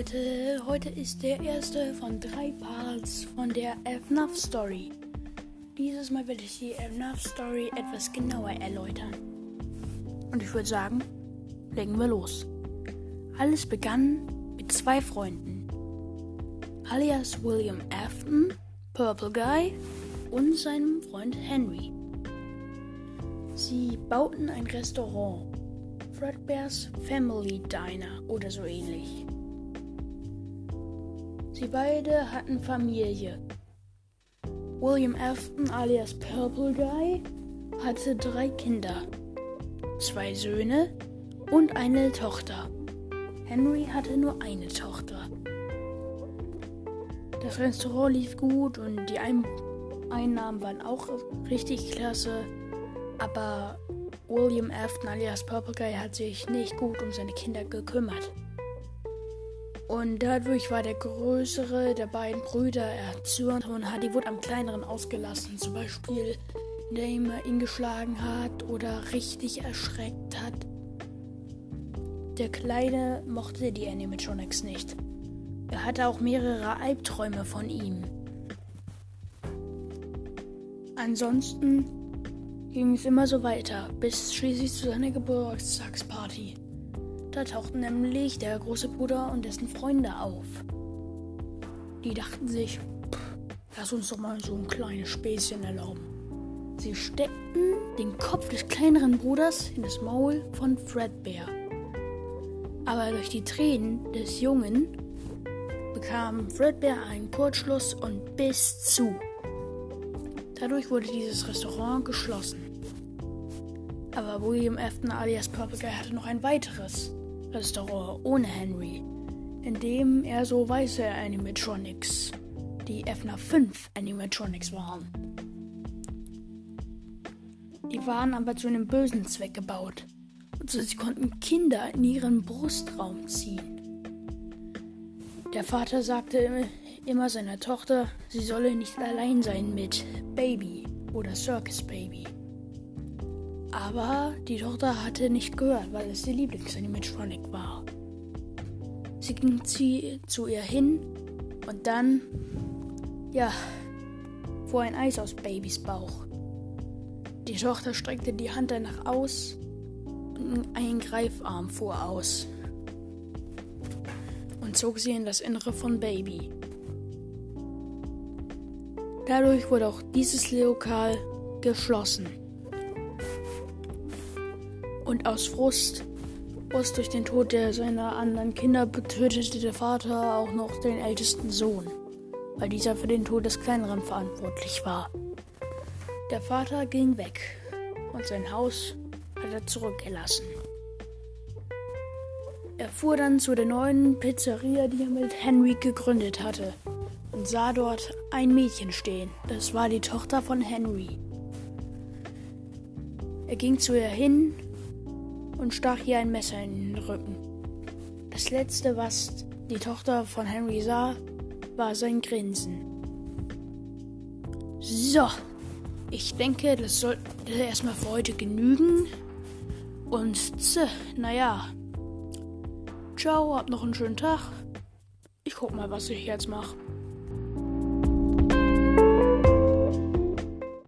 Leute, heute ist der erste von drei Parts von der FNAF Story. Dieses Mal werde ich die FNAF Story etwas genauer erläutern. Und ich würde sagen, legen wir los. Alles begann mit zwei Freunden, alias William Afton, Purple Guy und seinem Freund Henry. Sie bauten ein Restaurant, Fredbear's Family Diner oder so ähnlich. Sie beide hatten Familie. William Afton alias Purple Guy hatte drei Kinder, zwei Söhne und eine Tochter. Henry hatte nur eine Tochter. Das Restaurant lief gut und die Ein Einnahmen waren auch richtig klasse, aber William Afton alias Purple Guy hat sich nicht gut um seine Kinder gekümmert. Und dadurch war der größere der beiden Brüder erzürnt und hat die Wut am kleineren ausgelassen. Zum Beispiel, indem er ihn geschlagen hat oder richtig erschreckt hat. Der Kleine mochte die Animatronics nicht. Er hatte auch mehrere Albträume von ihm. Ansonsten ging es immer so weiter, bis schließlich zu seiner Geburtstagsparty. Da tauchten nämlich der große Bruder und dessen Freunde auf. Die dachten sich, lass uns doch mal so ein kleines Späßchen erlauben. Sie steckten den Kopf des kleineren Bruders in das Maul von Fredbear. Aber durch die Tränen des Jungen bekam Fredbear einen Kurzschluss und biss zu. Dadurch wurde dieses Restaurant geschlossen. Aber William Afton alias Purple hatte noch ein weiteres. Restaurant ohne Henry, in dem er so weiße Animatronics, die FNAF 5 Animatronics waren. Die waren aber zu einem bösen Zweck gebaut. Und so sie konnten Kinder in ihren Brustraum ziehen. Der Vater sagte immer seiner Tochter, sie solle nicht allein sein mit Baby oder Circus Baby. Aber die Tochter hatte nicht gehört, weil es ihr Lieblingsanimatronic war. Sie ging zu ihr hin und dann, ja, fuhr ein Eis aus Babys Bauch. Die Tochter streckte die Hand danach aus und ein Greifarm fuhr aus und zog sie in das Innere von Baby. Dadurch wurde auch dieses Lokal geschlossen. Und aus Frust, Frust durch den Tod der seiner anderen Kinder, tötete der Vater auch noch den ältesten Sohn, weil dieser für den Tod des kleineren verantwortlich war. Der Vater ging weg und sein Haus hat er zurückgelassen. Er fuhr dann zu der neuen Pizzeria, die er mit Henry gegründet hatte, und sah dort ein Mädchen stehen. Das war die Tochter von Henry. Er ging zu ihr hin und stach ihr ein Messer in den Rücken. Das letzte, was die Tochter von Henry sah, war sein Grinsen. So, ich denke, das sollte erstmal für heute genügen. Und tse, naja. Ciao, habt noch einen schönen Tag. Ich guck mal, was ich jetzt mache.